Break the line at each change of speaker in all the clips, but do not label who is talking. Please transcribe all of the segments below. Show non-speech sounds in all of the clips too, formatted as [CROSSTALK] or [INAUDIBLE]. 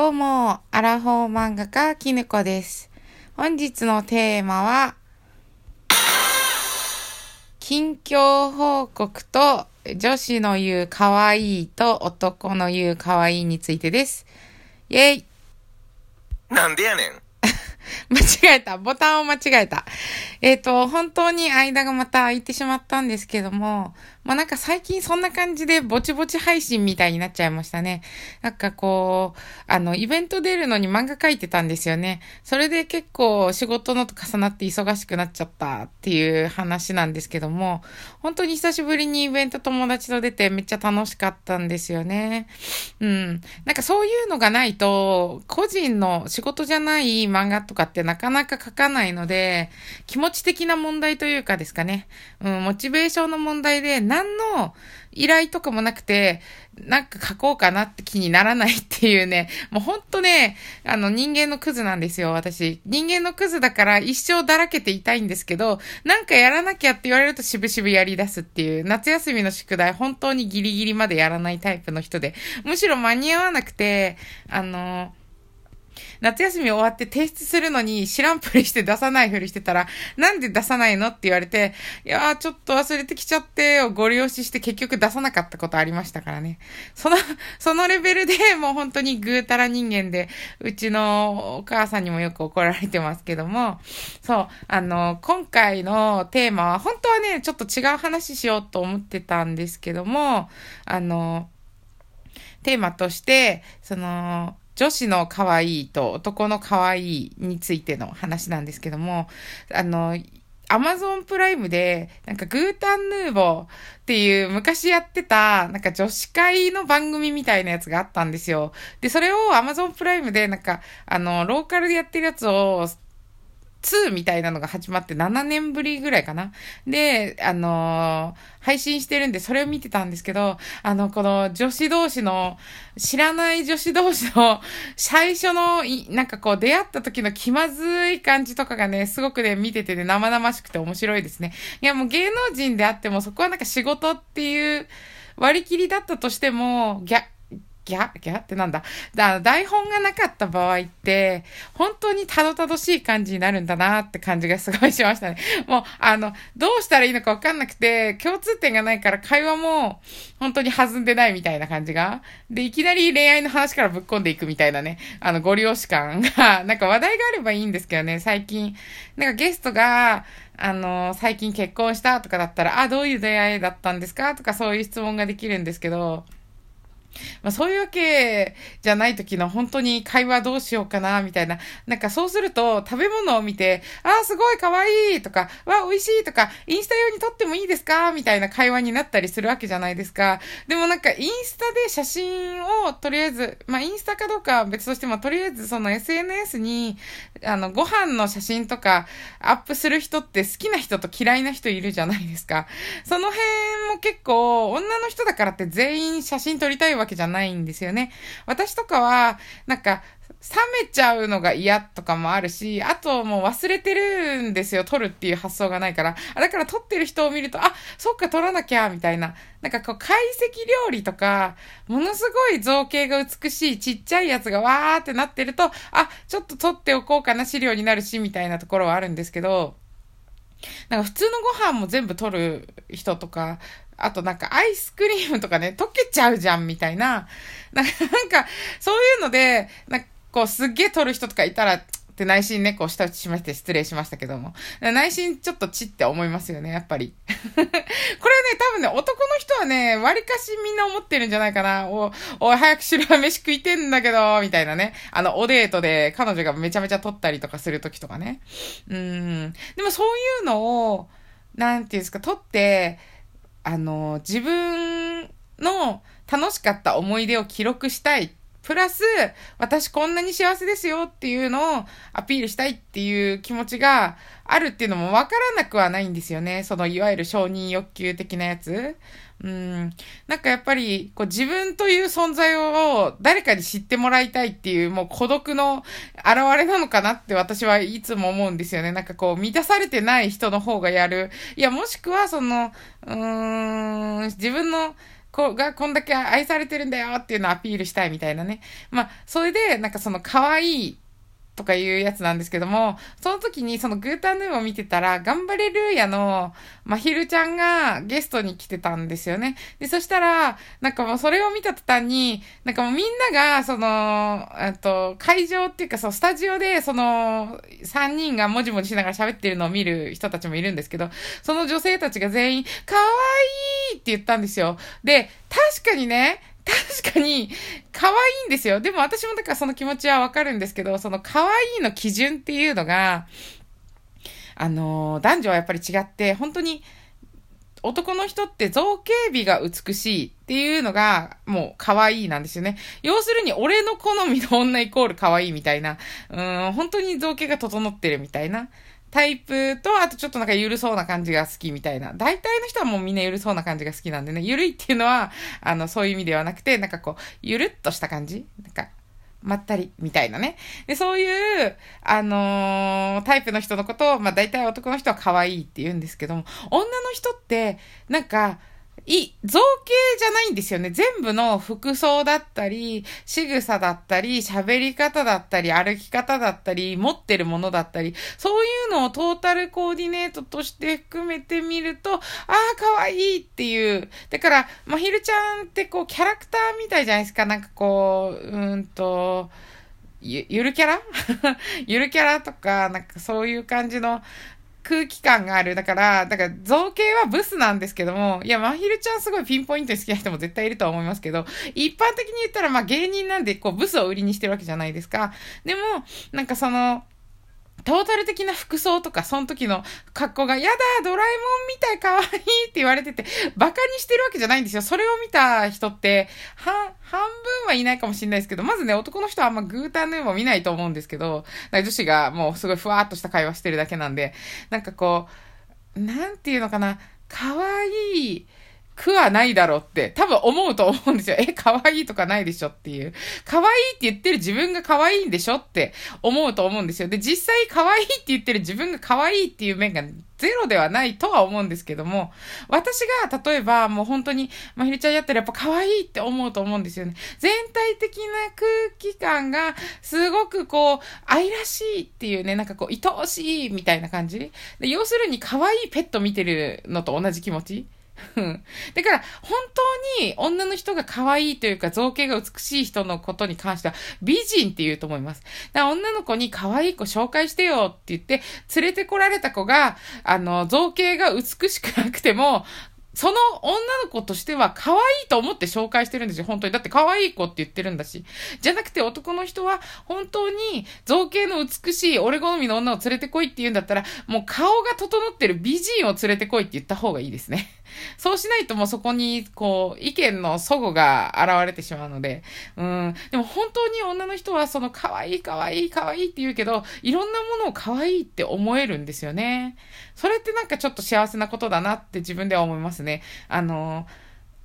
どうも、アラフォー漫画家、きぬこです。本日のテーマは、近況報告と女子の言う可愛いと男の言う可愛いについてです。イェイ
なんでやねん。[LAUGHS]
間違えた。ボタンを間違えた。えっ、と、本当に間がまた空いてしまったんですけども、まあ、なんか最近そんな感じでぼちぼち配信みたいになっちゃいましたね。なんかこう、あの、イベント出るのに漫画描いてたんですよね。それで結構仕事のと重なって忙しくなっちゃったっていう話なんですけども、本当に久しぶりにイベント友達と出てめっちゃ楽しかったんですよね。うん。なんかそういうのがないと、個人の仕事じゃない漫画とかってなかなか書かないので、気持ち的な問題というかですかね。うん、モチベーションの問題で、何の依頼とかもなくて、なんか書こうかなって気にならないっていうね、もうほんとね、あの人間のクズなんですよ、私。人間のクズだから一生だらけていたいんですけど、なんかやらなきゃって言われると渋々やり出すっていう、夏休みの宿題本当にギリギリまでやらないタイプの人で、むしろ間に合わなくて、あの夏休み終わって提出するのに知らんぷりして出さないふりしてたら、なんで出さないのって言われて、いやーちょっと忘れてきちゃってをご利用しして結局出さなかったことありましたからね。その、[LAUGHS] そのレベルでもう本当にぐうたら人間で、うちのお母さんにもよく怒られてますけども、そう、あの、今回のテーマは、本当はね、ちょっと違う話しようと思ってたんですけども、あの、テーマとして、その、女子の可愛いと男の可愛いについての話なんですけども、あの、アマゾンプライムで、なんかグータンヌーボーっていう昔やってた、なんか女子会の番組みたいなやつがあったんですよ。で、それをアマゾンプライムで、なんか、あの、ローカルでやってるやつを、2みたいなのが始まって7年ぶりぐらいかな。で、あのー配信してるんで、それを見てたんですけど、あの、この女子同士の、知らない女子同士の最初の、なんかこう出会った時の気まずい感じとかがね、すごくね、見ててね、生々しくて面白いですね。いや、もう芸能人であっても、そこはなんか仕事っていう割り切りだったとしても、ギャ、ギャギャ？ってなんだ？だ台本がなかった場合って、本当にたどたどしい感じになるんだなって感じがすごいしましたね。もう、あの、どうしたらいいのかわかんなくて、共通点がないから会話も本当に弾んでないみたいな感じが。で、いきなり恋愛の話からぶっ込んでいくみたいなね、あの、ご利用し感が、[LAUGHS] なんか話題があればいいんですけどね、最近。なんかゲストが、あの、最近結婚したとかだったら、あ、どういう出会いだったんですかとかそういう質問ができるんですけど、まあそういうわけじゃない時の本当に会話どうしようかな、みたいな。なんかそうすると食べ物を見て、あーすごい可愛いとか、わ、美味しいとか、インスタ用に撮ってもいいですかみたいな会話になったりするわけじゃないですか。でもなんかインスタで写真をとりあえず、まあインスタかどうかは別としても、とりあえずその SNS に、あの、ご飯の写真とかアップする人って好きな人と嫌いな人いるじゃないですか。その辺も結構、女の人だからって全員写真撮りたいわわけじゃないんですよね。私とかは、なんか、冷めちゃうのが嫌とかもあるし、あともう忘れてるんですよ。撮るっていう発想がないから。だから撮ってる人を見ると、あ、そっか撮らなきゃ、みたいな。なんかこう、懐石料理とか、ものすごい造形が美しいちっちゃいやつがわーってなってると、あ、ちょっと撮っておこうかな、資料になるし、みたいなところはあるんですけど、なんか普通のご飯も全部取る人とか、あとなんかアイスクリームとかね、溶けちゃうじゃんみたいな。なんか、なんかそういうので、なんかこうすっげえ取る人とかいたら、って内心ね、こう舌打ちしまして失礼しましたけども。内心ちょっとチって思いますよね、やっぱり。[LAUGHS] これはね、多分ね、男の人はね、割かしみんな思ってるんじゃないかな。お、おい、早くしろ、飯食いてんだけど、みたいなね。あの、おデートで彼女がめちゃめちゃ撮ったりとかするときとかね。うん。でもそういうのを、なんていうんですか、撮って、あの、自分の楽しかった思い出を記録したい。プラス、私こんなに幸せですよっていうのをアピールしたいっていう気持ちがあるっていうのもわからなくはないんですよね。そのいわゆる承認欲求的なやつ。うん。なんかやっぱり、こう自分という存在を誰かに知ってもらいたいっていう、もう孤独の現れなのかなって私はいつも思うんですよね。なんかこう満たされてない人の方がやる。いや、もしくはその、うーん、自分のこがこんだけ愛されてるんだよっていうのをアピールしたいみたいなね。まあ、それで、なんかその可愛いとかいうやつなんですけども、その時にそのグータンヌーを見てたら、頑張れルーヤのまひるちゃんがゲストに来てたんですよね。で、そしたら、なんかもうそれを見た途端に、なんかもうみんなが、その、えっと、会場っていうか、そう、スタジオで、その、3人がもじもじしながら喋ってるのを見る人たちもいるんですけど、その女性たちが全員、かわいいって言ったんですよ。で、確かにね、確かに、可愛いんですよ。でも私もだからその気持ちはわかるんですけど、その可愛いの基準っていうのが、あの、男女はやっぱり違って、本当に、男の人って造形美が美しいっていうのがもう可愛いなんですよね。要するに俺の好みの女イコール可愛いみたいな、うん、本当に造形が整ってるみたいな。タイプと、あとちょっとなんか緩そうな感じが好きみたいな。大体の人はもうみんな緩そうな感じが好きなんでね。緩いっていうのは、あの、そういう意味ではなくて、なんかこう、ゆるっとした感じ？なんか、まったり、みたいなね。で、そういう、あのー、タイプの人のことを、まあ大体男の人は可愛いって言うんですけども、女の人って、なんか、い、造形じゃないんですよね。全部の服装だったり、仕草だったり、喋り方だったり、歩き方だったり、持ってるものだったり、そういうのをトータルコーディネートとして含めてみると、ああ、かわいいっていう。だから、まひるちゃんってこう、キャラクターみたいじゃないですか。なんかこう、うんと、ゆ、ゆるキャラ？[LAUGHS] ゆるキャラとか、なんかそういう感じの、空気感がある。だから、だから造形はブスなんですけども、いや、まひるちゃんすごいピンポイントに好きな人も絶対いるとは思いますけど、一般的に言ったらまあ芸人なんでこうブスを売りにしてるわけじゃないですか。でも、なんかその、トータル的な服装とか、その時の格好が、やだ、ドラえもんみたい可愛いって言われてて、馬鹿にしてるわけじゃないんですよ。それを見た人って、は、半分はいないかもしれないですけど、まずね、男の人はあんまグータンヌーも見ないと思うんですけど、女子がもうすごいふわっとした会話してるだけなんで、なんかこう、なんていうのかな、可愛い、苦はないだろうって多分思うと思うんですよ。え、可愛いとかないでしょっていう。可愛いって言ってる自分が可愛いんでしょって思うと思うんですよ。で、実際可愛いって言ってる自分が可愛いっていう面がゼロではないとは思うんですけども、私が例えばもう本当にまひるちゃんやったらやっぱ可愛いって思うと思うんですよね。全体的な空気感がすごくこう愛らしいっていうね、なんかこう愛おしいみたいな感じで要するに可愛いペット見てるのと同じ気持ちだから、本当に女の人が可愛いというか造形が美しい人のことに関しては美人って言うと思います。だから女の子に可愛い子紹介してよって言って連れてこられた子が、あの、造形が美しくなくても、その女の子としては可愛いと思って紹介してるんですよ、本当に。だって可愛い子って言ってるんだし。じゃなくて男の人は本当に造形の美しい俺好みの女を連れてこいって言うんだったら、もう顔が整ってる美人を連れてこいって言った方がいいですね。そうしないともうそこに、こう、意見の齟齬が現れてしまうので、うん。でも本当に女の人はその可愛い可愛い可愛いって言うけど、いろんなものを可愛いって思えるんですよね。それってなんかちょっと幸せなことだなって自分では思いますね。あの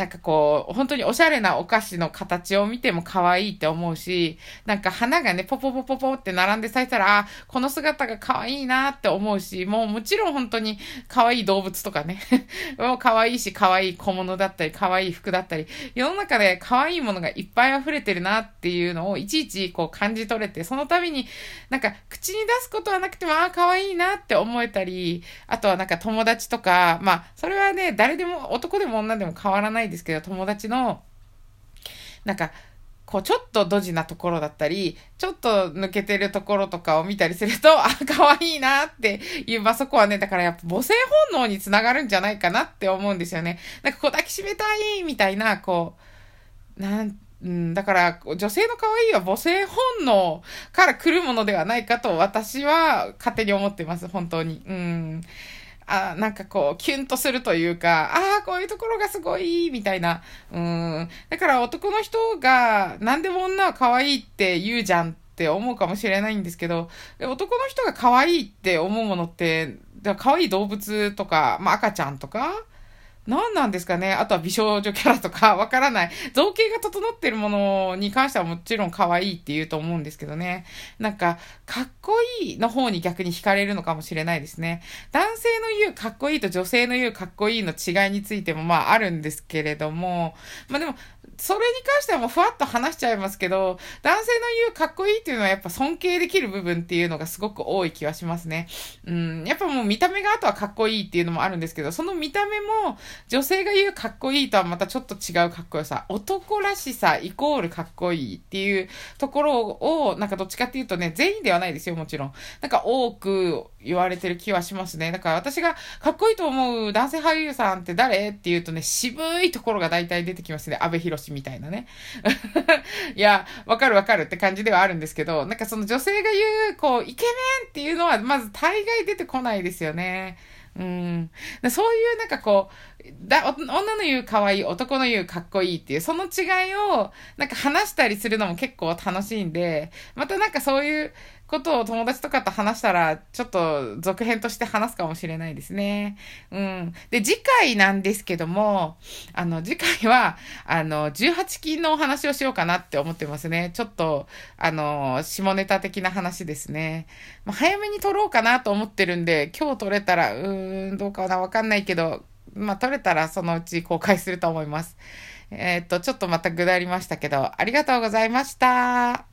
なんかこう、本当におしゃれなお菓子の形を見ても可愛いって思うし、なんか花がね、ポポポポポって並んで咲いたら、あ、この姿が可愛いなって思うし、もうもちろん本当に可愛い動物とかね、[LAUGHS] もう可愛いし可愛い小物だったり、可愛い服だったり、世の中で可愛いものがいっぱい溢れてるなっていうのをいちいちこう感じ取れて、その度になんか口に出すことはなくても、あ、可愛いなって思えたり、あとはなんか友達とか、まあ、それはね、誰でも、男でも女でも変わらないですけど、友達の、なんか、こう、ちょっとドジなところだったり、ちょっと抜けてるところとかを見たりすると、[LAUGHS] あ、可愛いなっていう、まあ、そこはね、だからやっぱ母性本能につながるんじゃないかなって思うんですよね。なんかこう抱きしめたいみたいな、こう、なんうん、だから、女性の可愛いは母性本能から来るものではないかと私は勝手に思ってます、本当に。うん。あなんかこう、キュンとするというか、ああ、こういうところがすごい、みたいな。うん。だから男の人が、何でも女は可愛いって言うじゃんって思うかもしれないんですけど、男の人が可愛いって思うものって、可愛い動物とか、まあ赤ちゃんとか、何なんですかねあとは美少女キャラとか [LAUGHS] わからない。造形が整ってるものに関してはもちろん可愛いって言うと思うんですけどね。なんか、かっこいいの方に逆に惹かれるのかもしれないですね。男性の言うかっこいいと女性の言うかっこいいの違いについてもまああるんですけれども、まあでも、それに関してはもうふわっと話しちゃいますけど、男性の言うかっこいいっていうのはやっぱ尊敬できる部分っていうのがすごく多い気はしますね。うん、やっぱもう見た目があとはかっこいいっていうのもあるんですけど、その見た目も女性が言うかっこいいとはまたちょっと違うかっこよさ、男らしさイコールかっこいいっていうところを、なんかどっちかっていうとね、全員ではないですよ、もちろん。なんか多く言われてる気はしますね。だから私がかっこいいと思う男性俳優さんって誰？っていうとね、渋いところが大体出てきますね。安部みたいなね。[LAUGHS] いや、わかるわかるって感じではあるんですけど、なんかその女性が言う、こう、イケメンっていうのは、まず大概出てこないですよね。うん。そういうなんかこう、だ、女の言う可愛い、男の言うかっこいいっていう、その違いをなんか話したりするのも結構楽しいんで、またなんかそういうことを友達とかと話したら、ちょっと続編として話すかもしれないですね。うん。で、次回なんですけども、あの、次回は、あの、18金のお話をしようかなって思ってますね。ちょっと、あの、下ネタ的な話ですね。まあ、早めに撮ろうかなと思ってるんで、今日撮れたら、うーん、どうかなわかんないけど、まあ、撮れたらそのうち公開すると思います。えー、っと、ちょっとまたぐだりましたけど、ありがとうございました。